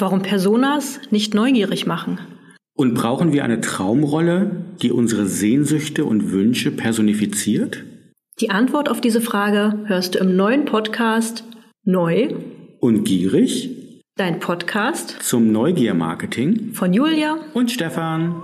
Warum Personas nicht neugierig machen. Und brauchen wir eine Traumrolle, die unsere Sehnsüchte und Wünsche personifiziert? Die Antwort auf diese Frage hörst du im neuen Podcast Neu und gierig? Dein Podcast zum Neugier-Marketing von Julia und Stefan.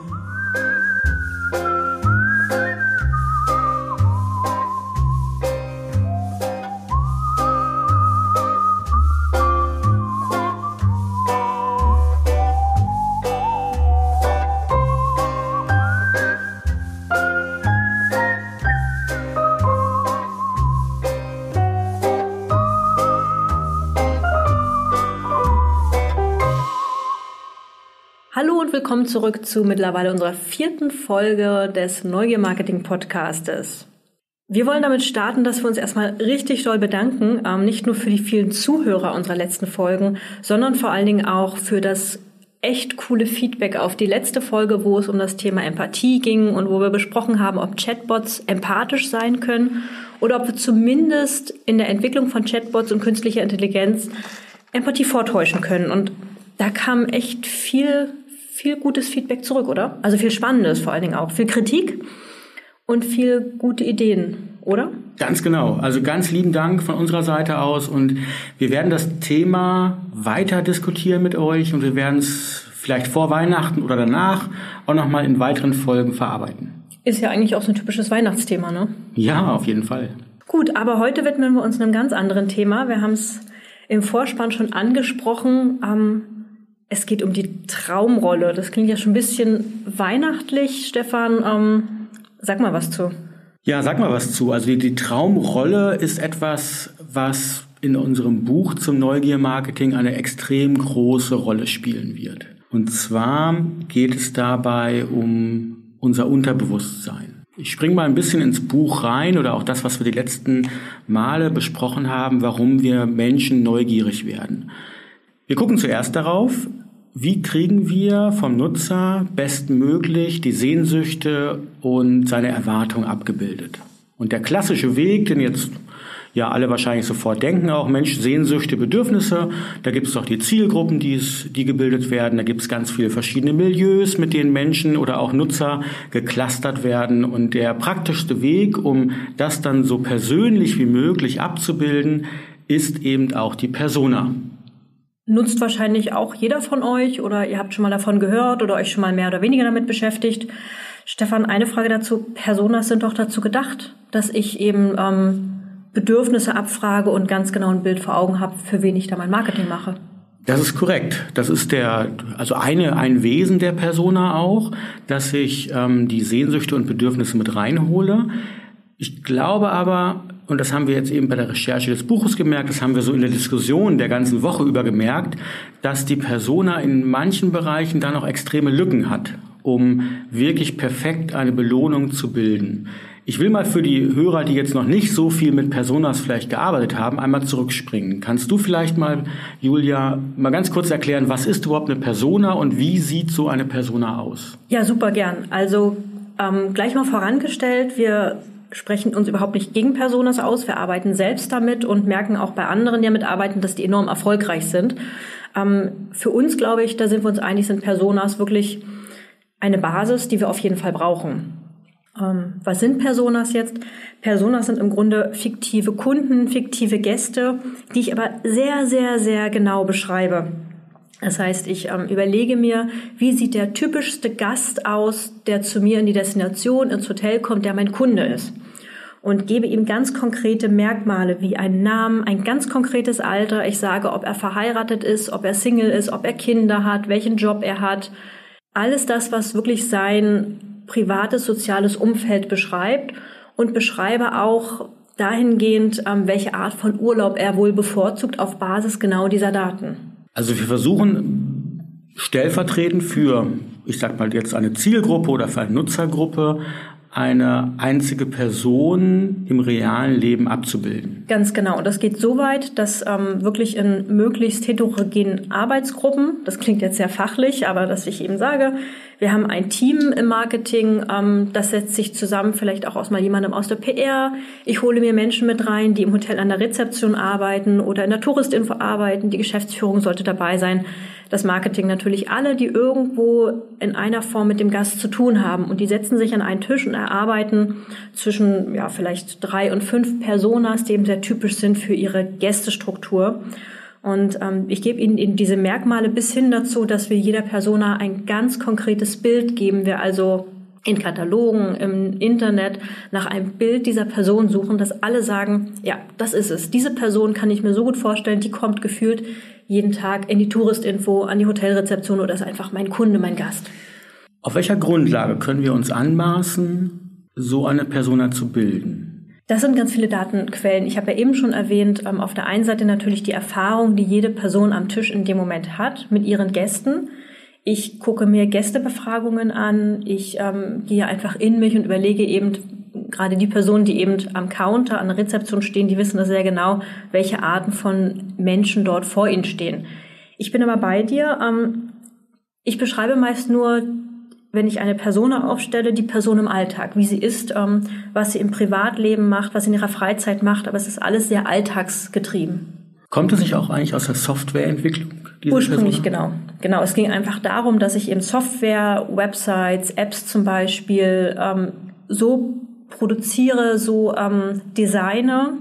Willkommen zurück zu mittlerweile unserer vierten Folge des Neugier Marketing Podcastes. Wir wollen damit starten, dass wir uns erstmal richtig doll bedanken, ähm, nicht nur für die vielen Zuhörer unserer letzten Folgen, sondern vor allen Dingen auch für das echt coole Feedback auf die letzte Folge, wo es um das Thema Empathie ging und wo wir besprochen haben, ob Chatbots empathisch sein können oder ob wir zumindest in der Entwicklung von Chatbots und künstlicher Intelligenz Empathie vortäuschen können. Und da kam echt viel viel gutes Feedback zurück, oder? Also viel Spannendes vor allen Dingen auch. Viel Kritik und viel gute Ideen, oder? Ganz genau. Also ganz lieben Dank von unserer Seite aus und wir werden das Thema weiter diskutieren mit euch und wir werden es vielleicht vor Weihnachten oder danach auch nochmal in weiteren Folgen verarbeiten. Ist ja eigentlich auch so ein typisches Weihnachtsthema, ne? Ja, auf jeden Fall. Gut, aber heute widmen wir uns einem ganz anderen Thema. Wir haben es im Vorspann schon angesprochen. Ähm, es geht um die Traumrolle. Das klingt ja schon ein bisschen weihnachtlich. Stefan, ähm, sag mal was zu. Ja, sag mal was zu. Also die, die Traumrolle ist etwas, was in unserem Buch zum Neugier-Marketing eine extrem große Rolle spielen wird. Und zwar geht es dabei um unser Unterbewusstsein. Ich springe mal ein bisschen ins Buch rein oder auch das, was wir die letzten Male besprochen haben, warum wir Menschen neugierig werden. Wir gucken zuerst darauf, wie kriegen wir vom Nutzer bestmöglich die Sehnsüchte und seine Erwartungen abgebildet. Und der klassische Weg, den jetzt ja alle wahrscheinlich sofort denken, auch Mensch, Sehnsüchte, Bedürfnisse, da gibt es doch die Zielgruppen, die, die gebildet werden, da gibt es ganz viele verschiedene Milieus, mit denen Menschen oder auch Nutzer geklustert werden. Und der praktischste Weg, um das dann so persönlich wie möglich abzubilden, ist eben auch die Persona nutzt wahrscheinlich auch jeder von euch oder ihr habt schon mal davon gehört oder euch schon mal mehr oder weniger damit beschäftigt. Stefan, eine Frage dazu. Personas sind doch dazu gedacht, dass ich eben ähm, Bedürfnisse abfrage und ganz genau ein Bild vor Augen habe, für wen ich da mein Marketing mache. Das ist korrekt. Das ist der, also eine, ein Wesen der Persona auch, dass ich ähm, die Sehnsüchte und Bedürfnisse mit reinhole. Ich glaube aber, und das haben wir jetzt eben bei der Recherche des Buches gemerkt, das haben wir so in der Diskussion der ganzen Woche über gemerkt, dass die Persona in manchen Bereichen da noch extreme Lücken hat, um wirklich perfekt eine Belohnung zu bilden. Ich will mal für die Hörer, die jetzt noch nicht so viel mit Personas vielleicht gearbeitet haben, einmal zurückspringen. Kannst du vielleicht mal, Julia, mal ganz kurz erklären, was ist überhaupt eine Persona und wie sieht so eine Persona aus? Ja, super gern. Also ähm, gleich mal vorangestellt, wir sprechen uns überhaupt nicht gegen Personas aus. Wir arbeiten selbst damit und merken auch bei anderen, die damit arbeiten, dass die enorm erfolgreich sind. Ähm, für uns, glaube ich, da sind wir uns einig, sind Personas wirklich eine Basis, die wir auf jeden Fall brauchen. Ähm, was sind Personas jetzt? Personas sind im Grunde fiktive Kunden, fiktive Gäste, die ich aber sehr, sehr, sehr genau beschreibe. Das heißt, ich ähm, überlege mir, wie sieht der typischste Gast aus, der zu mir in die Destination, ins Hotel kommt, der mein Kunde ist. Und gebe ihm ganz konkrete Merkmale wie einen Namen, ein ganz konkretes Alter. Ich sage, ob er verheiratet ist, ob er Single ist, ob er Kinder hat, welchen Job er hat. Alles das, was wirklich sein privates, soziales Umfeld beschreibt und beschreibe auch dahingehend, ähm, welche Art von Urlaub er wohl bevorzugt auf Basis genau dieser Daten. Also wir versuchen stellvertretend für, ich sag mal jetzt eine Zielgruppe oder für eine Nutzergruppe, eine einzige Person im realen Leben abzubilden. Ganz genau. Und das geht so weit, dass ähm, wirklich in möglichst heterogenen Arbeitsgruppen, das klingt jetzt sehr fachlich, aber dass ich eben sage, wir haben ein Team im Marketing, ähm, das setzt sich zusammen, vielleicht auch aus mal jemandem aus der PR. Ich hole mir Menschen mit rein, die im Hotel an der Rezeption arbeiten oder in der Touristinfo arbeiten. Die Geschäftsführung sollte dabei sein. Das Marketing natürlich alle, die irgendwo in einer Form mit dem Gast zu tun haben. Und die setzen sich an einen Tisch und erarbeiten zwischen ja, vielleicht drei und fünf Personas, die eben sehr typisch sind für ihre Gästestruktur. Und ähm, ich gebe Ihnen eben diese Merkmale bis hin dazu, dass wir jeder Persona ein ganz konkretes Bild geben. Wir also in Katalogen, im Internet nach einem Bild dieser Person suchen, dass alle sagen, ja, das ist es. Diese Person kann ich mir so gut vorstellen, die kommt gefühlt jeden Tag in die Touristinfo, an die Hotelrezeption oder ist einfach mein Kunde, mein Gast. Auf welcher Grundlage können wir uns anmaßen, so eine Persona zu bilden? Das sind ganz viele Datenquellen. Ich habe ja eben schon erwähnt, ähm, auf der einen Seite natürlich die Erfahrung, die jede Person am Tisch in dem Moment hat mit ihren Gästen. Ich gucke mir Gästebefragungen an. Ich ähm, gehe einfach in mich und überlege eben, gerade die Personen, die eben am Counter, an der Rezeption stehen, die wissen das sehr genau, welche Arten von Menschen dort vor ihnen stehen. Ich bin aber bei dir. Ähm, ich beschreibe meist nur, wenn ich eine Person aufstelle, die Person im Alltag, wie sie ist, ähm, was sie im Privatleben macht, was sie in ihrer Freizeit macht, aber es ist alles sehr alltagsgetrieben. Kommt es nicht auch eigentlich aus der Softwareentwicklung? Ursprünglich, Persona? genau. Genau, es ging einfach darum, dass ich eben Software, Websites, Apps zum Beispiel ähm, so produziere, so ähm, designe,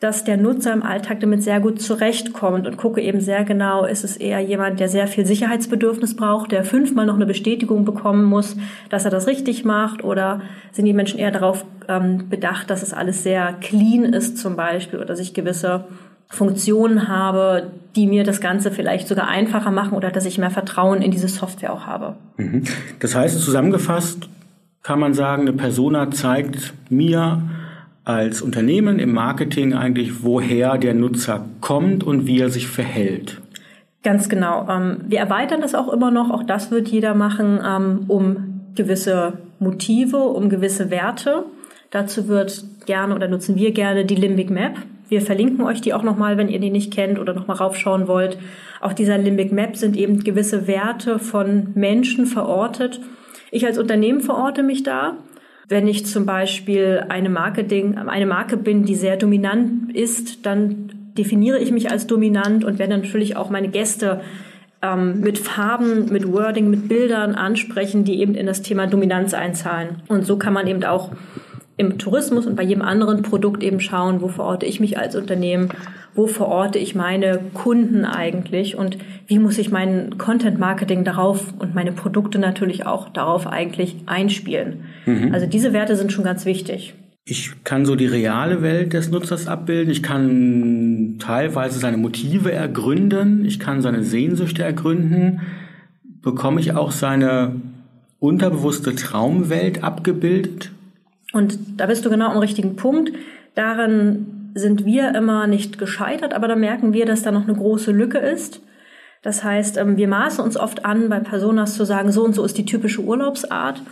dass der Nutzer im Alltag damit sehr gut zurechtkommt und gucke eben sehr genau, ist es eher jemand, der sehr viel Sicherheitsbedürfnis braucht, der fünfmal noch eine Bestätigung bekommen muss, dass er das richtig macht oder sind die Menschen eher darauf ähm, bedacht, dass es alles sehr clean ist zum Beispiel oder sich gewisse Funktionen habe, die mir das Ganze vielleicht sogar einfacher machen oder dass ich mehr Vertrauen in diese Software auch habe. Mhm. Das heißt, zusammengefasst kann man sagen, eine Persona zeigt mir als Unternehmen im Marketing eigentlich, woher der Nutzer kommt und wie er sich verhält. Ganz genau. Ähm, wir erweitern das auch immer noch, auch das wird jeder machen, ähm, um gewisse Motive, um gewisse Werte. Dazu wird gerne oder nutzen wir gerne die Limbic Map. Wir verlinken euch die auch nochmal, wenn ihr die nicht kennt oder nochmal raufschauen wollt. Auf dieser Limbic Map sind eben gewisse Werte von Menschen verortet. Ich als Unternehmen verorte mich da. Wenn ich zum Beispiel eine Marketing, eine Marke bin, die sehr dominant ist, dann definiere ich mich als dominant und werde natürlich auch meine Gäste ähm, mit Farben, mit Wording, mit Bildern ansprechen, die eben in das Thema Dominanz einzahlen. Und so kann man eben auch im Tourismus und bei jedem anderen Produkt eben schauen, wo verorte ich mich als Unternehmen, wo verorte ich meine Kunden eigentlich und wie muss ich mein Content Marketing darauf und meine Produkte natürlich auch darauf eigentlich einspielen. Mhm. Also diese Werte sind schon ganz wichtig. Ich kann so die reale Welt des Nutzers abbilden. Ich kann teilweise seine Motive ergründen. Ich kann seine Sehnsüchte ergründen. Bekomme ich auch seine unterbewusste Traumwelt abgebildet? Und da bist du genau am richtigen Punkt. Darin sind wir immer nicht gescheitert, aber da merken wir, dass da noch eine große Lücke ist. Das heißt, ähm, wir maßen uns oft an, bei Personas zu sagen, so und so ist die typische Urlaubsart.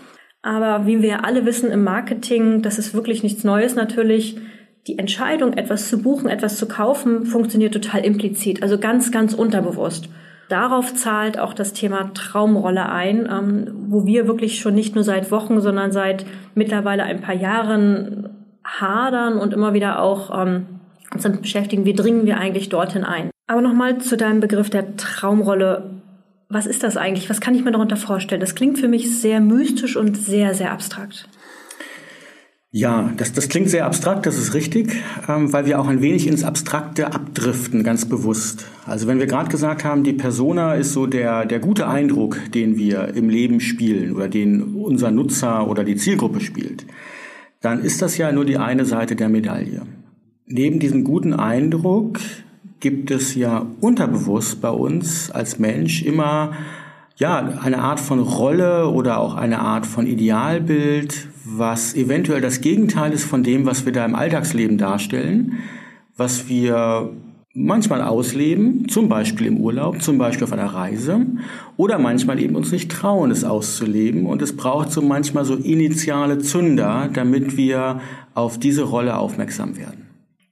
Aber wie wir alle wissen im Marketing, das ist wirklich nichts Neues natürlich. Die Entscheidung, etwas zu buchen, etwas zu kaufen, funktioniert total implizit, also ganz, ganz unterbewusst. Darauf zahlt auch das Thema Traumrolle ein, ähm, wo wir wirklich schon nicht nur seit Wochen, sondern seit mittlerweile ein paar Jahren hadern und immer wieder auch ähm, uns damit beschäftigen, wie dringen wir eigentlich dorthin ein. Aber nochmal zu deinem Begriff der Traumrolle. Was ist das eigentlich? Was kann ich mir darunter vorstellen? Das klingt für mich sehr mystisch und sehr, sehr abstrakt. Ja, das, das klingt sehr abstrakt, das ist richtig, ähm, weil wir auch ein wenig ins Abstrakte abdriften, ganz bewusst. Also wenn wir gerade gesagt haben, die Persona ist so der, der gute Eindruck, den wir im Leben spielen oder den unser Nutzer oder die Zielgruppe spielt, dann ist das ja nur die eine Seite der Medaille. Neben diesem guten Eindruck gibt es ja unterbewusst bei uns als Mensch immer ja, eine Art von Rolle oder auch eine Art von Idealbild, was eventuell das Gegenteil ist von dem, was wir da im Alltagsleben darstellen, was wir manchmal ausleben, zum Beispiel im Urlaub, zum Beispiel auf einer Reise, oder manchmal eben uns nicht trauen, es auszuleben. Und es braucht so manchmal so initiale Zünder, damit wir auf diese Rolle aufmerksam werden.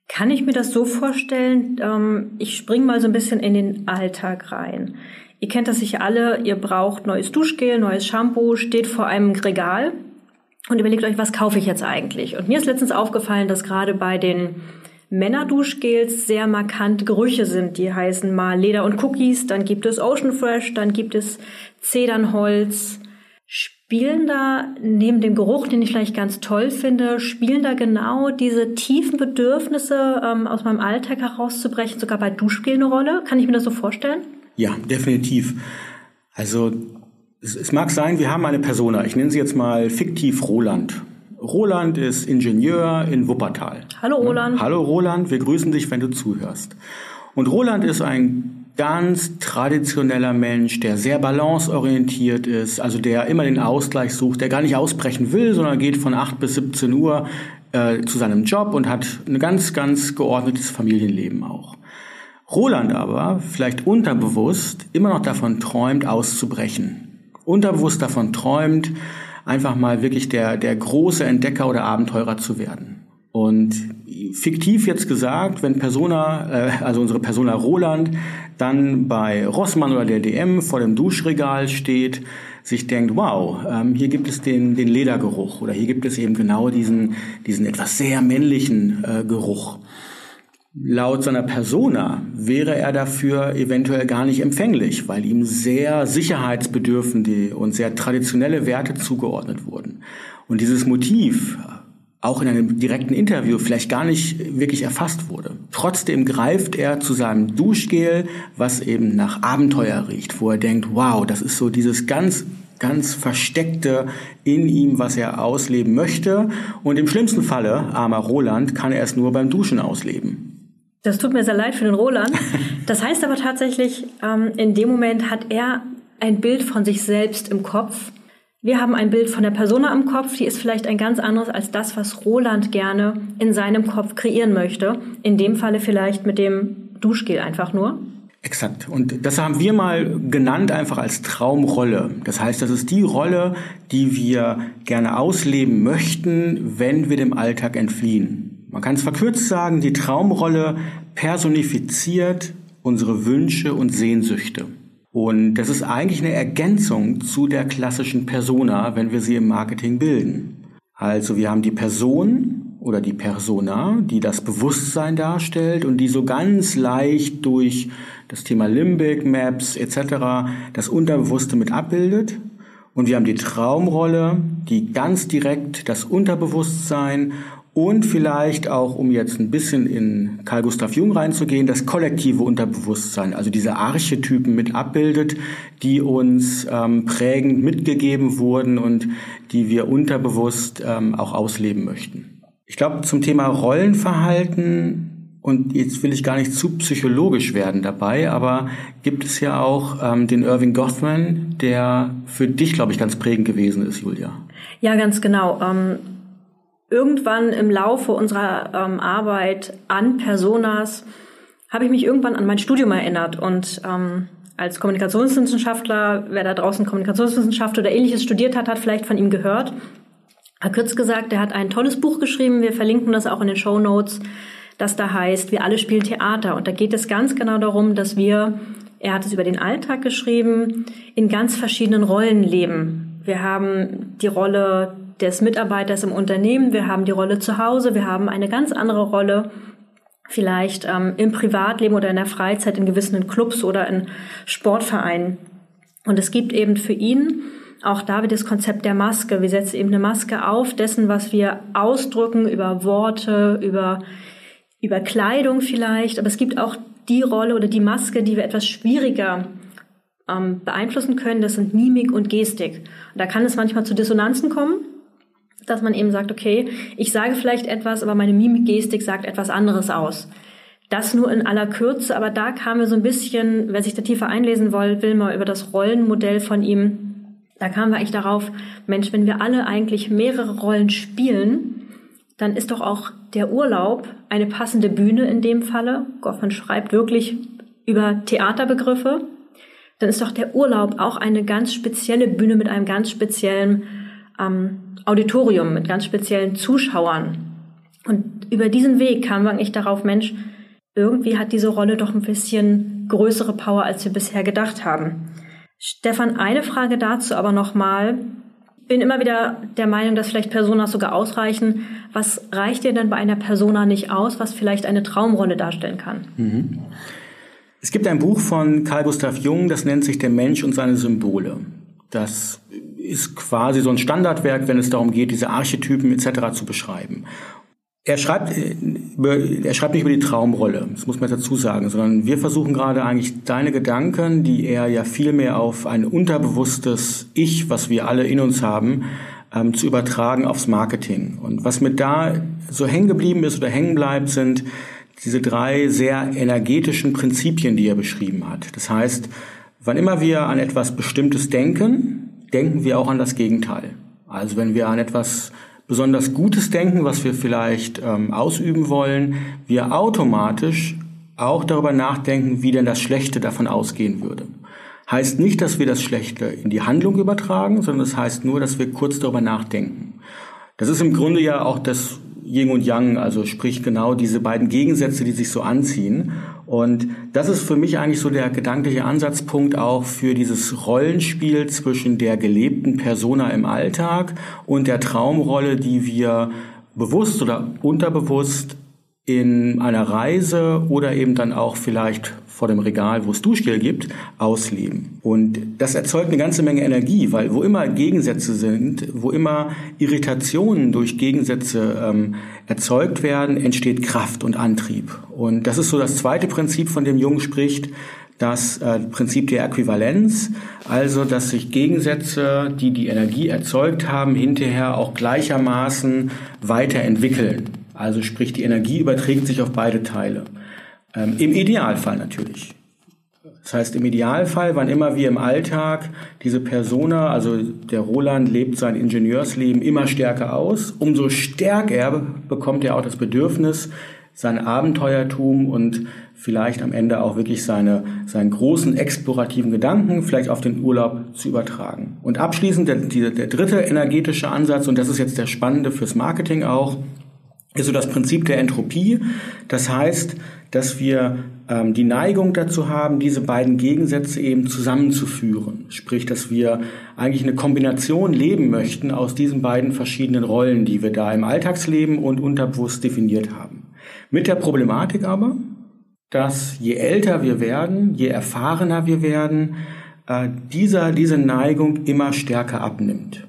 Kann ich mir das so vorstellen? Ähm, ich springe mal so ein bisschen in den Alltag rein. Ihr kennt das sicher alle, ihr braucht neues Duschgel, neues Shampoo, steht vor einem Regal und überlegt euch, was kaufe ich jetzt eigentlich? Und mir ist letztens aufgefallen, dass gerade bei den Männerduschgels sehr markant Gerüche sind. Die heißen mal Leder und Cookies, dann gibt es Ocean Fresh, dann gibt es Zedernholz. Spielen da neben dem Geruch, den ich vielleicht ganz toll finde, spielen da genau diese tiefen Bedürfnisse ähm, aus meinem Alltag herauszubrechen, sogar bei Duschgel eine Rolle? Kann ich mir das so vorstellen? Ja, definitiv. Also es, es mag sein, wir haben eine Persona, ich nenne sie jetzt mal fiktiv Roland. Roland ist Ingenieur in Wuppertal. Hallo Roland. Hallo Roland, wir grüßen dich, wenn du zuhörst. Und Roland ist ein ganz traditioneller Mensch, der sehr balanceorientiert ist, also der immer den Ausgleich sucht, der gar nicht ausbrechen will, sondern geht von 8 bis 17 Uhr äh, zu seinem Job und hat ein ganz, ganz geordnetes Familienleben auch. Roland aber, vielleicht unterbewusst, immer noch davon träumt, auszubrechen. Unterbewusst davon träumt, einfach mal wirklich der, der große Entdecker oder Abenteurer zu werden. Und fiktiv jetzt gesagt, wenn Persona, äh, also unsere Persona Roland, dann bei Rossmann oder der DM vor dem Duschregal steht, sich denkt, wow, ähm, hier gibt es den, den Ledergeruch oder hier gibt es eben genau diesen, diesen etwas sehr männlichen äh, Geruch. Laut seiner Persona wäre er dafür eventuell gar nicht empfänglich, weil ihm sehr sicherheitsbedürfende und sehr traditionelle Werte zugeordnet wurden. Und dieses Motiv auch in einem direkten Interview vielleicht gar nicht wirklich erfasst wurde. Trotzdem greift er zu seinem Duschgel, was eben nach Abenteuer riecht, wo er denkt, wow, das ist so dieses ganz ganz versteckte in ihm, was er ausleben möchte. Und im schlimmsten Falle, armer Roland, kann er es nur beim Duschen ausleben. Das tut mir sehr leid für den Roland. Das heißt aber tatsächlich, ähm, in dem Moment hat er ein Bild von sich selbst im Kopf. Wir haben ein Bild von der Persona im Kopf, die ist vielleicht ein ganz anderes als das, was Roland gerne in seinem Kopf kreieren möchte. In dem Falle vielleicht mit dem Duschgel einfach nur. Exakt. Und das haben wir mal genannt einfach als Traumrolle. Das heißt, das ist die Rolle, die wir gerne ausleben möchten, wenn wir dem Alltag entfliehen. Man kann es verkürzt sagen, die Traumrolle personifiziert unsere Wünsche und Sehnsüchte. Und das ist eigentlich eine Ergänzung zu der klassischen Persona, wenn wir sie im Marketing bilden. Also wir haben die Person oder die Persona, die das Bewusstsein darstellt und die so ganz leicht durch das Thema Limbic, Maps etc. das Unterbewusste mit abbildet. Und wir haben die Traumrolle, die ganz direkt das Unterbewusstsein und vielleicht auch, um jetzt ein bisschen in Carl Gustav Jung reinzugehen, das kollektive Unterbewusstsein, also diese Archetypen mit abbildet, die uns ähm, prägend mitgegeben wurden und die wir unterbewusst ähm, auch ausleben möchten. Ich glaube, zum Thema Rollenverhalten und jetzt will ich gar nicht zu psychologisch werden dabei, aber gibt es ja auch ähm, den Irving Goffman, der für dich, glaube ich, ganz prägend gewesen ist, Julia. Ja, ganz genau. Ähm irgendwann im Laufe unserer ähm, Arbeit an Personas habe ich mich irgendwann an mein Studium erinnert und ähm, als Kommunikationswissenschaftler, wer da draußen Kommunikationswissenschaft oder ähnliches studiert hat, hat vielleicht von ihm gehört. Er kurz gesagt, er hat ein tolles Buch geschrieben, wir verlinken das auch in den Show Notes, das da heißt, wir alle spielen Theater. Und da geht es ganz genau darum, dass wir, er hat es über den Alltag geschrieben, in ganz verschiedenen Rollen leben. Wir haben die Rolle des Mitarbeiters im Unternehmen, wir haben die Rolle zu Hause, wir haben eine ganz andere Rolle vielleicht ähm, im Privatleben oder in der Freizeit in gewissen Clubs oder in Sportvereinen. Und es gibt eben für ihn auch da wird das Konzept der Maske. Wir setzen eben eine Maske auf dessen, was wir ausdrücken über Worte, über, über Kleidung vielleicht. Aber es gibt auch die Rolle oder die Maske, die wir etwas schwieriger ähm, beeinflussen können. Das sind Mimik und Gestik. Und da kann es manchmal zu Dissonanzen kommen dass man eben sagt, okay, ich sage vielleicht etwas, aber meine Mimikgestik sagt etwas anderes aus. Das nur in aller Kürze, aber da kam mir so ein bisschen, wer sich da tiefer einlesen will, will mal über das Rollenmodell von ihm, da kamen wir eigentlich darauf, Mensch, wenn wir alle eigentlich mehrere Rollen spielen, dann ist doch auch der Urlaub eine passende Bühne in dem Falle. Goffman schreibt wirklich über Theaterbegriffe. Dann ist doch der Urlaub auch eine ganz spezielle Bühne mit einem ganz speziellen ähm, Auditorium mit ganz speziellen Zuschauern. Und über diesen Weg wir eigentlich darauf, Mensch, irgendwie hat diese Rolle doch ein bisschen größere Power, als wir bisher gedacht haben. Stefan, eine Frage dazu aber nochmal. bin immer wieder der Meinung, dass vielleicht Personas sogar ausreichen. Was reicht dir denn bei einer Persona nicht aus, was vielleicht eine Traumrolle darstellen kann? Mhm. Es gibt ein Buch von Carl Gustav Jung, das nennt sich Der Mensch und seine Symbole. Das ist quasi so ein Standardwerk, wenn es darum geht, diese Archetypen etc. zu beschreiben. Er schreibt, äh, er schreibt nicht über die Traumrolle, das muss man dazu sagen, sondern wir versuchen gerade eigentlich deine Gedanken, die er ja vielmehr auf ein unterbewusstes Ich, was wir alle in uns haben, ähm, zu übertragen aufs Marketing. Und was mit da so hängen geblieben ist oder hängen bleibt, sind diese drei sehr energetischen Prinzipien, die er beschrieben hat. Das heißt, wann immer wir an etwas Bestimmtes denken, denken wir auch an das Gegenteil. Also wenn wir an etwas besonders gutes Denken, was wir vielleicht ähm, ausüben wollen, wir automatisch auch darüber nachdenken, wie denn das Schlechte davon ausgehen würde. Heißt nicht, dass wir das Schlechte in die Handlung übertragen, sondern es das heißt nur, dass wir kurz darüber nachdenken. Das ist im Grunde ja auch das Yin und Yang, also sprich genau diese beiden Gegensätze, die sich so anziehen. Und das ist für mich eigentlich so der gedankliche Ansatzpunkt auch für dieses Rollenspiel zwischen der gelebten Persona im Alltag und der Traumrolle, die wir bewusst oder unterbewusst in einer Reise oder eben dann auch vielleicht vor dem Regal, wo es Duschgel gibt, ausleben. Und das erzeugt eine ganze Menge Energie, weil wo immer Gegensätze sind, wo immer Irritationen durch Gegensätze ähm, erzeugt werden, entsteht Kraft und Antrieb. Und das ist so das zweite Prinzip, von dem Jung spricht, das äh, Prinzip der Äquivalenz, also dass sich Gegensätze, die die Energie erzeugt haben, hinterher auch gleichermaßen weiterentwickeln. Also sprich, die Energie überträgt sich auf beide Teile. Ähm, Im Idealfall natürlich. Das heißt, im Idealfall, wann immer wir im Alltag diese Persona, also der Roland lebt sein Ingenieursleben immer stärker aus, umso stärker bekommt er auch das Bedürfnis, sein Abenteuertum und vielleicht am Ende auch wirklich seine, seinen großen explorativen Gedanken vielleicht auf den Urlaub zu übertragen. Und abschließend der, der dritte energetische Ansatz, und das ist jetzt der spannende fürs Marketing auch, ist so das Prinzip der Entropie. Das heißt, dass wir ähm, die Neigung dazu haben, diese beiden Gegensätze eben zusammenzuführen. Sprich, dass wir eigentlich eine Kombination leben möchten aus diesen beiden verschiedenen Rollen, die wir da im Alltagsleben und unterbewusst definiert haben. Mit der Problematik aber, dass je älter wir werden, je erfahrener wir werden, äh, dieser, diese Neigung immer stärker abnimmt.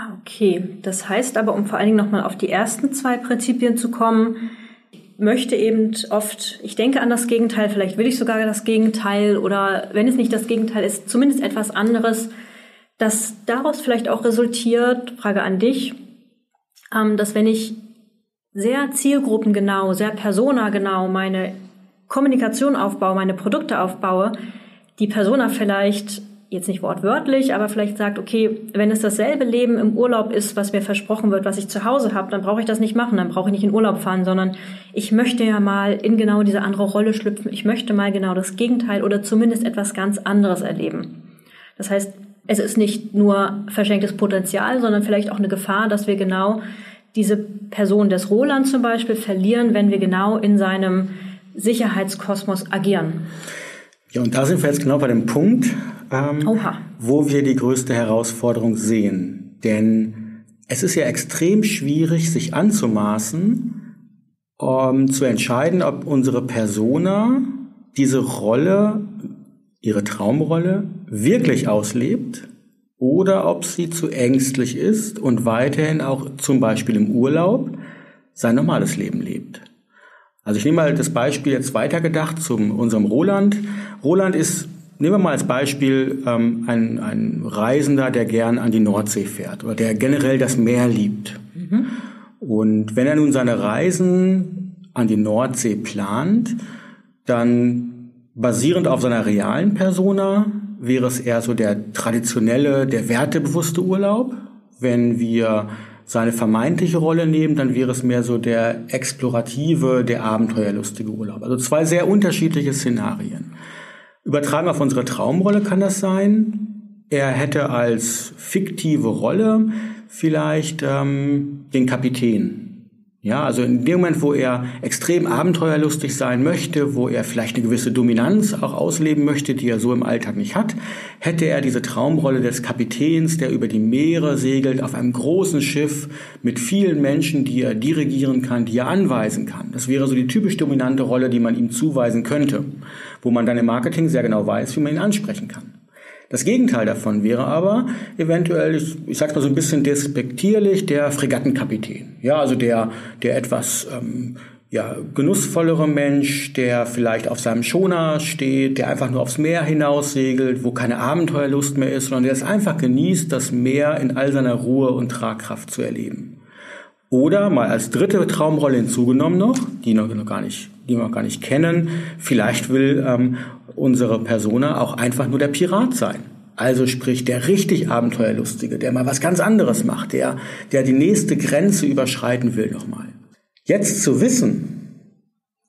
Ah, okay. Das heißt aber, um vor allen Dingen nochmal auf die ersten zwei Prinzipien zu kommen, möchte eben oft, ich denke an das Gegenteil, vielleicht will ich sogar das Gegenteil oder wenn es nicht das Gegenteil ist, zumindest etwas anderes, dass daraus vielleicht auch resultiert, Frage an dich, ähm, dass wenn ich sehr zielgruppengenau, sehr personagenau meine Kommunikation aufbaue, meine Produkte aufbaue, die Persona vielleicht jetzt nicht wortwörtlich, aber vielleicht sagt, okay, wenn es dasselbe Leben im Urlaub ist, was mir versprochen wird, was ich zu Hause habe, dann brauche ich das nicht machen, dann brauche ich nicht in Urlaub fahren, sondern ich möchte ja mal in genau diese andere Rolle schlüpfen. Ich möchte mal genau das Gegenteil oder zumindest etwas ganz anderes erleben. Das heißt, es ist nicht nur verschenktes Potenzial, sondern vielleicht auch eine Gefahr, dass wir genau diese Person des Roland zum Beispiel verlieren, wenn wir genau in seinem Sicherheitskosmos agieren. Ja, und da sind wir jetzt genau bei dem Punkt, ähm, wo wir die größte Herausforderung sehen. Denn es ist ja extrem schwierig, sich anzumaßen, um zu entscheiden, ob unsere Persona diese Rolle, ihre Traumrolle, wirklich auslebt oder ob sie zu ängstlich ist und weiterhin auch zum Beispiel im Urlaub sein normales Leben lebt. Also ich nehme mal das Beispiel jetzt weitergedacht zu unserem Roland. Roland ist Nehmen wir mal als Beispiel ähm, ein, ein Reisender, der gern an die Nordsee fährt oder der generell das Meer liebt. Mhm. Und wenn er nun seine Reisen an die Nordsee plant, dann basierend auf seiner realen Persona wäre es eher so der traditionelle, der wertebewusste Urlaub. Wenn wir seine vermeintliche Rolle nehmen, dann wäre es mehr so der explorative, der abenteuerlustige Urlaub. Also zwei sehr unterschiedliche Szenarien. Übertragen auf unsere Traumrolle kann das sein. Er hätte als fiktive Rolle vielleicht ähm, den Kapitän. Ja, also in dem Moment, wo er extrem abenteuerlustig sein möchte, wo er vielleicht eine gewisse Dominanz auch ausleben möchte, die er so im Alltag nicht hat, hätte er diese Traumrolle des Kapitäns, der über die Meere segelt, auf einem großen Schiff mit vielen Menschen, die er dirigieren kann, die er anweisen kann. Das wäre so die typisch dominante Rolle, die man ihm zuweisen könnte, wo man dann im Marketing sehr genau weiß, wie man ihn ansprechen kann. Das Gegenteil davon wäre aber eventuell, ich, ich sage mal so ein bisschen despektierlich, der Fregattenkapitän. Ja, also der, der etwas ähm, ja, genussvollere Mensch, der vielleicht auf seinem Schoner steht, der einfach nur aufs Meer hinaus segelt, wo keine Abenteuerlust mehr ist, sondern der es einfach genießt, das Meer in all seiner Ruhe und Tragkraft zu erleben. Oder mal als dritte Traumrolle hinzugenommen noch, die noch gar nicht, die wir gar nicht kennen. Vielleicht will ähm, unsere Persona auch einfach nur der Pirat sein. Also sprich der richtig Abenteuerlustige, der mal was ganz anderes macht, der, der die nächste Grenze überschreiten will nochmal. Jetzt zu wissen,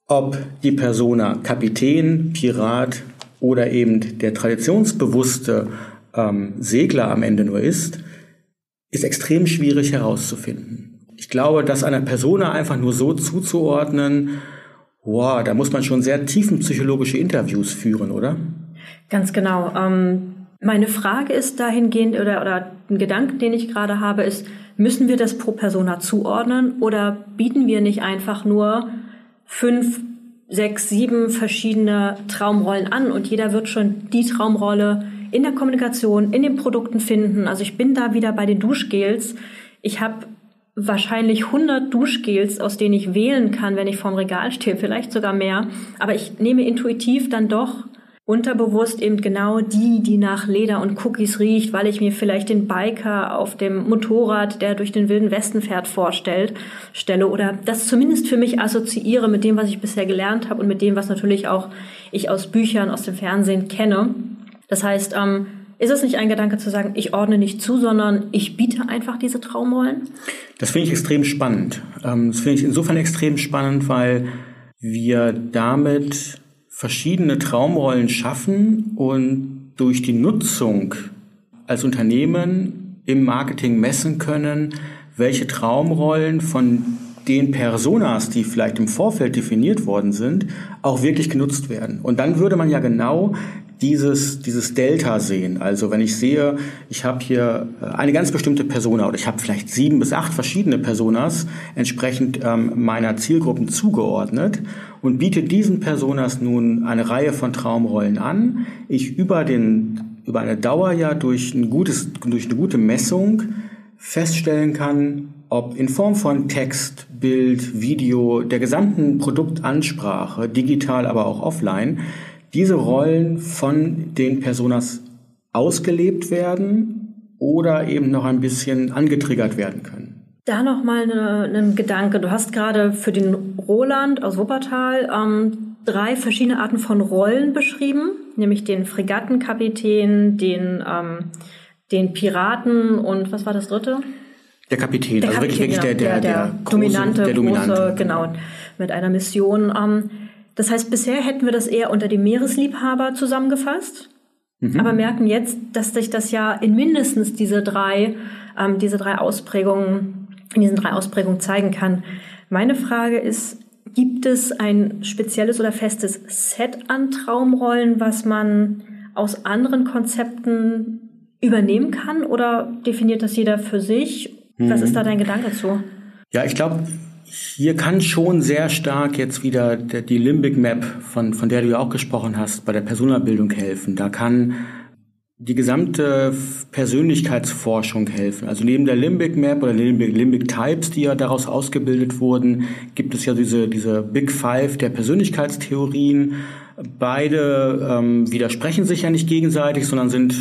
ob die Persona Kapitän, Pirat oder eben der traditionsbewusste ähm, Segler am Ende nur ist, ist extrem schwierig herauszufinden. Ich glaube, das einer Persona einfach nur so zuzuordnen, wow, da muss man schon sehr tiefenpsychologische Interviews führen, oder? Ganz genau. Ähm, meine Frage ist dahingehend, oder, oder ein Gedanke, den ich gerade habe, ist, müssen wir das pro Persona zuordnen oder bieten wir nicht einfach nur fünf, sechs, sieben verschiedene Traumrollen an und jeder wird schon die Traumrolle in der Kommunikation, in den Produkten finden. Also ich bin da wieder bei den Duschgels. Ich habe wahrscheinlich 100 Duschgels, aus denen ich wählen kann, wenn ich vorm Regal stehe, vielleicht sogar mehr. Aber ich nehme intuitiv dann doch unterbewusst eben genau die, die nach Leder und Cookies riecht, weil ich mir vielleicht den Biker auf dem Motorrad, der durch den wilden Westen fährt, vorstellt, stelle oder das zumindest für mich assoziiere mit dem, was ich bisher gelernt habe und mit dem, was natürlich auch ich aus Büchern, aus dem Fernsehen kenne. Das heißt, ähm, ist es nicht ein Gedanke zu sagen, ich ordne nicht zu, sondern ich biete einfach diese Traumrollen? Das finde ich extrem spannend. Ähm, das finde ich insofern extrem spannend, weil wir damit verschiedene Traumrollen schaffen und durch die Nutzung als Unternehmen im Marketing messen können, welche Traumrollen von den Personas, die vielleicht im Vorfeld definiert worden sind, auch wirklich genutzt werden. Und dann würde man ja genau dieses, dieses Delta sehen. Also wenn ich sehe, ich habe hier äh, eine ganz bestimmte Persona oder ich habe vielleicht sieben bis acht verschiedene Personas entsprechend ähm, meiner Zielgruppen zugeordnet und biete diesen Personas nun eine Reihe von Traumrollen an. Ich über den über eine Dauer ja durch ein gutes durch eine gute Messung feststellen kann, ob in Form von Text, Bild, Video, der gesamten Produktansprache, digital, aber auch offline, diese Rollen von den Personas ausgelebt werden oder eben noch ein bisschen angetriggert werden können. Da nochmal ein ne Gedanke. Du hast gerade für den Roland aus Wuppertal ähm, drei verschiedene Arten von Rollen beschrieben, nämlich den Fregattenkapitän, den, ähm, den Piraten und was war das dritte? Der Kapitän, der also Kapitän, wirklich, wirklich der, der, der, der, große, dominante, der dominante, große, genau, mit einer Mission. Ähm, das heißt, bisher hätten wir das eher unter dem Meeresliebhaber zusammengefasst, mhm. aber merken jetzt, dass sich das ja in mindestens diese drei, ähm, diese drei Ausprägungen, in diesen drei Ausprägungen zeigen kann. Meine Frage ist, gibt es ein spezielles oder festes Set an Traumrollen, was man aus anderen Konzepten übernehmen kann oder definiert das jeder für sich? Mhm. Was ist da dein Gedanke zu? Ja, ich glaube, hier kann schon sehr stark jetzt wieder die Limbic Map, von, von der du ja auch gesprochen hast, bei der Personabildung helfen. Da kann die gesamte Persönlichkeitsforschung helfen. Also neben der Limbic Map oder Limbic, Limbic Types, die ja daraus ausgebildet wurden, gibt es ja diese, diese Big Five der Persönlichkeitstheorien. Beide ähm, widersprechen sich ja nicht gegenseitig, sondern sind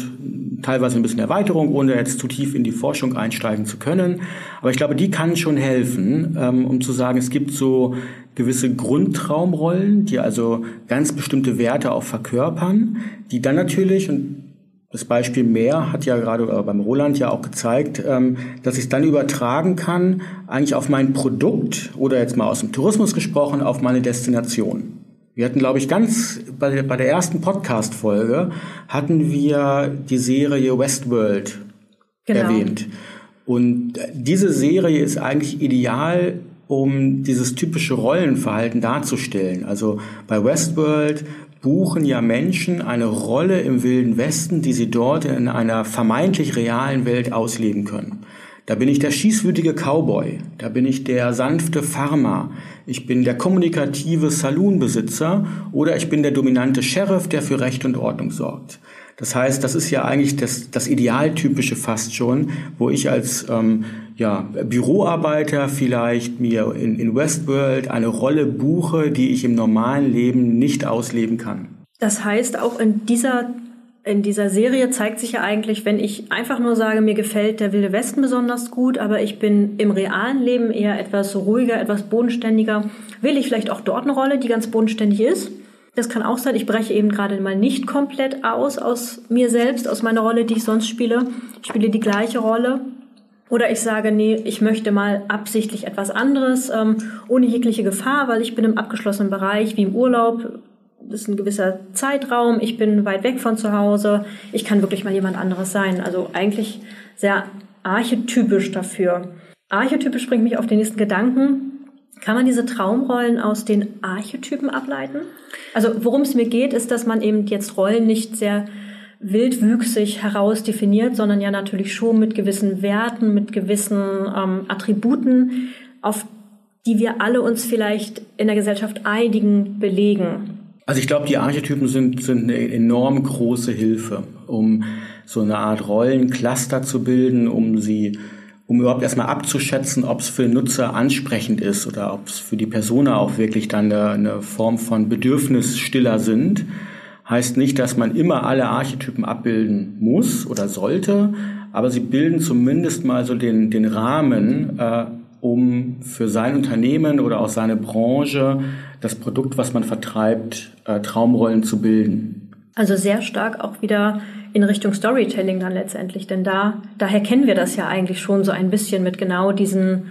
teilweise ein bisschen Erweiterung, ohne jetzt zu tief in die Forschung einsteigen zu können. Aber ich glaube, die kann schon helfen, ähm, um zu sagen, es gibt so gewisse Grundtraumrollen, die also ganz bestimmte Werte auch verkörpern, die dann natürlich, und das Beispiel Meer hat ja gerade beim Roland ja auch gezeigt, ähm, dass ich es dann übertragen kann, eigentlich auf mein Produkt oder jetzt mal aus dem Tourismus gesprochen, auf meine Destination. Wir hatten, glaube ich, ganz bei der, bei der ersten Podcast-Folge hatten wir die Serie Westworld genau. erwähnt. Und diese Serie ist eigentlich ideal um dieses typische Rollenverhalten darzustellen. Also bei Westworld buchen ja Menschen eine Rolle im Wilden Westen, die sie dort in einer vermeintlich realen Welt ausleben können. Da bin ich der schießwütige Cowboy, da bin ich der sanfte Farmer, ich bin der kommunikative Saloonbesitzer oder ich bin der dominante Sheriff, der für Recht und Ordnung sorgt. Das heißt, das ist ja eigentlich das, das Idealtypische fast schon, wo ich als ähm, ja, Büroarbeiter vielleicht mir in, in Westworld eine Rolle buche, die ich im normalen Leben nicht ausleben kann. Das heißt, auch in dieser in dieser Serie zeigt sich ja eigentlich, wenn ich einfach nur sage, mir gefällt der Wilde Westen besonders gut, aber ich bin im realen Leben eher etwas ruhiger, etwas bodenständiger, will ich vielleicht auch dort eine Rolle, die ganz bodenständig ist. Das kann auch sein, ich breche eben gerade mal nicht komplett aus aus mir selbst, aus meiner Rolle, die ich sonst spiele. Ich spiele die gleiche Rolle. Oder ich sage, nee, ich möchte mal absichtlich etwas anderes, ähm, ohne jegliche Gefahr, weil ich bin im abgeschlossenen Bereich, wie im Urlaub, das ist ein gewisser Zeitraum, ich bin weit weg von zu Hause, ich kann wirklich mal jemand anderes sein. Also eigentlich sehr archetypisch dafür. Archetypisch bringt mich auf den nächsten Gedanken. Kann man diese Traumrollen aus den Archetypen ableiten? Also worum es mir geht, ist, dass man eben jetzt Rollen nicht sehr wildwüchsig herausdefiniert, sondern ja natürlich schon mit gewissen Werten, mit gewissen ähm, Attributen, auf die wir alle uns vielleicht in der Gesellschaft einigen, belegen. Also ich glaube, die Archetypen sind, sind eine enorm große Hilfe, um so eine Art Rollencluster zu bilden, um sie, um überhaupt erstmal abzuschätzen, ob es für Nutzer ansprechend ist oder ob es für die Persona auch wirklich dann eine, eine Form von Bedürfnisstiller sind. Heißt nicht, dass man immer alle Archetypen abbilden muss oder sollte, aber sie bilden zumindest mal so den, den Rahmen, äh, um für sein Unternehmen oder auch seine Branche das Produkt, was man vertreibt, äh, Traumrollen zu bilden. Also sehr stark auch wieder in Richtung Storytelling dann letztendlich, denn da daher kennen wir das ja eigentlich schon so ein bisschen mit genau diesen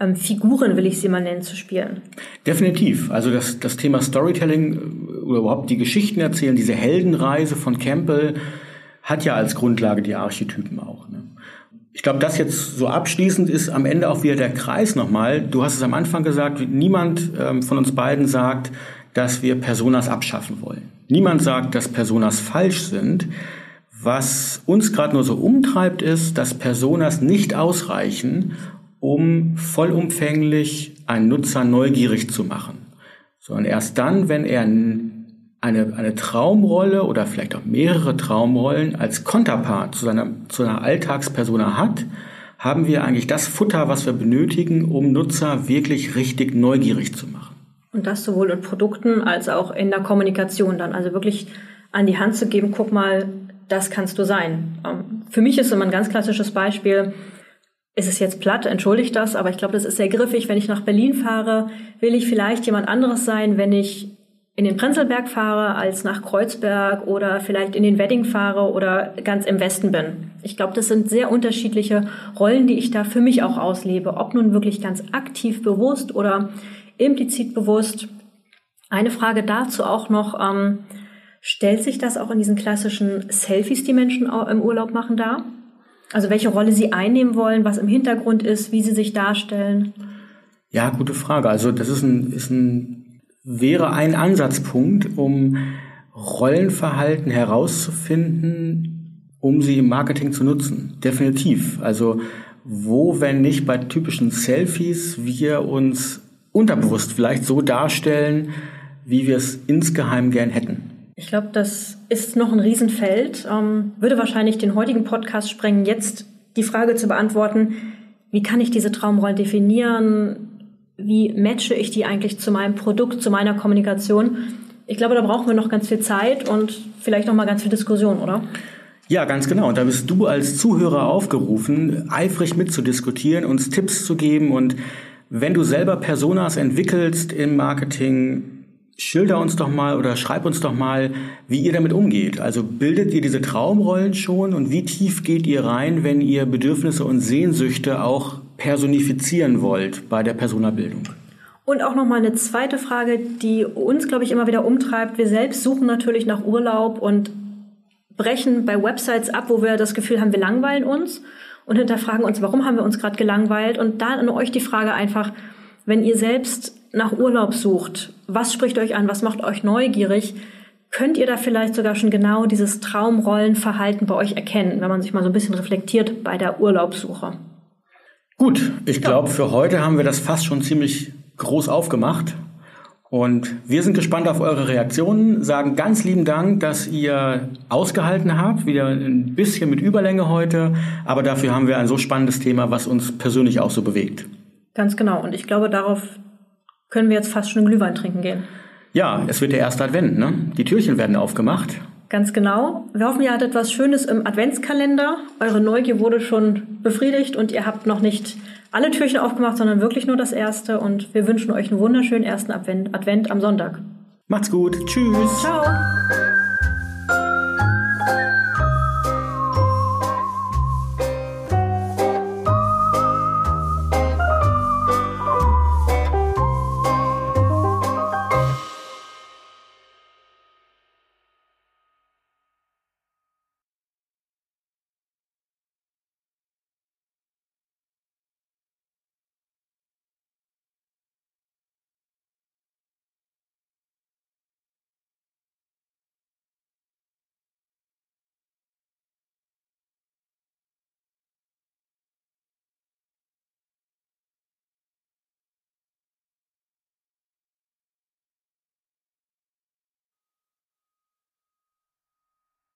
ähm, Figuren, will ich sie mal nennen, zu spielen. Definitiv. Also das, das Thema Storytelling äh, oder überhaupt die Geschichten erzählen, diese Heldenreise von Campbell hat ja als Grundlage die Archetypen auch. Ich glaube, das jetzt so abschließend ist am Ende auch wieder der Kreis nochmal. Du hast es am Anfang gesagt, niemand ähm, von uns beiden sagt, dass wir Personas abschaffen wollen. Niemand sagt, dass Personas falsch sind. Was uns gerade nur so umtreibt, ist, dass Personas nicht ausreichen, um vollumfänglich einen Nutzer neugierig zu machen, sondern erst dann, wenn er eine, eine Traumrolle oder vielleicht auch mehrere Traumrollen als Konterpart zu seiner, zu einer Alltagspersona hat, haben wir eigentlich das Futter, was wir benötigen, um Nutzer wirklich richtig neugierig zu machen. Und das sowohl in Produkten als auch in der Kommunikation dann. Also wirklich an die Hand zu geben, guck mal, das kannst du sein. Ähm, für mich ist immer ein ganz klassisches Beispiel, ist es jetzt platt, entschuldigt das, aber ich glaube, das ist sehr griffig. Wenn ich nach Berlin fahre, will ich vielleicht jemand anderes sein, wenn ich in den Prenzlberg fahre, als nach Kreuzberg oder vielleicht in den Wedding fahre oder ganz im Westen bin. Ich glaube, das sind sehr unterschiedliche Rollen, die ich da für mich auch auslebe. Ob nun wirklich ganz aktiv bewusst oder implizit bewusst. Eine Frage dazu auch noch, ähm, stellt sich das auch in diesen klassischen Selfies, die Menschen im Urlaub machen, dar? Also welche Rolle sie einnehmen wollen, was im Hintergrund ist, wie sie sich darstellen? Ja, gute Frage. Also das ist ein, ist ein wäre ein Ansatzpunkt, um Rollenverhalten herauszufinden, um sie im Marketing zu nutzen. Definitiv. Also wo, wenn nicht bei typischen Selfies, wir uns unterbewusst vielleicht so darstellen, wie wir es insgeheim gern hätten. Ich glaube, das ist noch ein Riesenfeld. Ähm, würde wahrscheinlich den heutigen Podcast sprengen, jetzt die Frage zu beantworten, wie kann ich diese Traumrollen definieren? Wie matche ich die eigentlich zu meinem Produkt, zu meiner Kommunikation? Ich glaube, da brauchen wir noch ganz viel Zeit und vielleicht noch mal ganz viel Diskussion, oder? Ja, ganz genau. Und da bist du als Zuhörer aufgerufen, eifrig mitzudiskutieren, uns Tipps zu geben. Und wenn du selber Personas entwickelst im Marketing, schilder uns doch mal oder schreib uns doch mal, wie ihr damit umgeht. Also bildet ihr diese Traumrollen schon und wie tief geht ihr rein, wenn ihr Bedürfnisse und Sehnsüchte auch personifizieren wollt bei der Personabildung? Und auch noch mal eine zweite Frage, die uns, glaube ich, immer wieder umtreibt. Wir selbst suchen natürlich nach Urlaub und brechen bei Websites ab, wo wir das Gefühl haben, wir langweilen uns und hinterfragen uns, warum haben wir uns gerade gelangweilt? Und da an euch die Frage einfach, wenn ihr selbst nach Urlaub sucht, was spricht euch an, was macht euch neugierig, könnt ihr da vielleicht sogar schon genau dieses Traumrollenverhalten bei euch erkennen, wenn man sich mal so ein bisschen reflektiert bei der Urlaubssuche. Gut, ich glaube, für heute haben wir das fast schon ziemlich groß aufgemacht. Und wir sind gespannt auf eure Reaktionen, sagen ganz lieben Dank, dass ihr ausgehalten habt, wieder ein bisschen mit Überlänge heute, aber dafür haben wir ein so spannendes Thema, was uns persönlich auch so bewegt. Ganz genau. Und ich glaube, darauf können wir jetzt fast schon Glühwein trinken gehen. Ja, es wird der erste Advent, ne? Die Türchen werden aufgemacht. Ganz genau. Wir hoffen, ihr hattet was Schönes im Adventskalender. Eure Neugier wurde schon befriedigt und ihr habt noch nicht alle Türchen aufgemacht, sondern wirklich nur das erste. Und wir wünschen euch einen wunderschönen ersten Advent, Advent am Sonntag. Macht's gut. Tschüss. Ciao.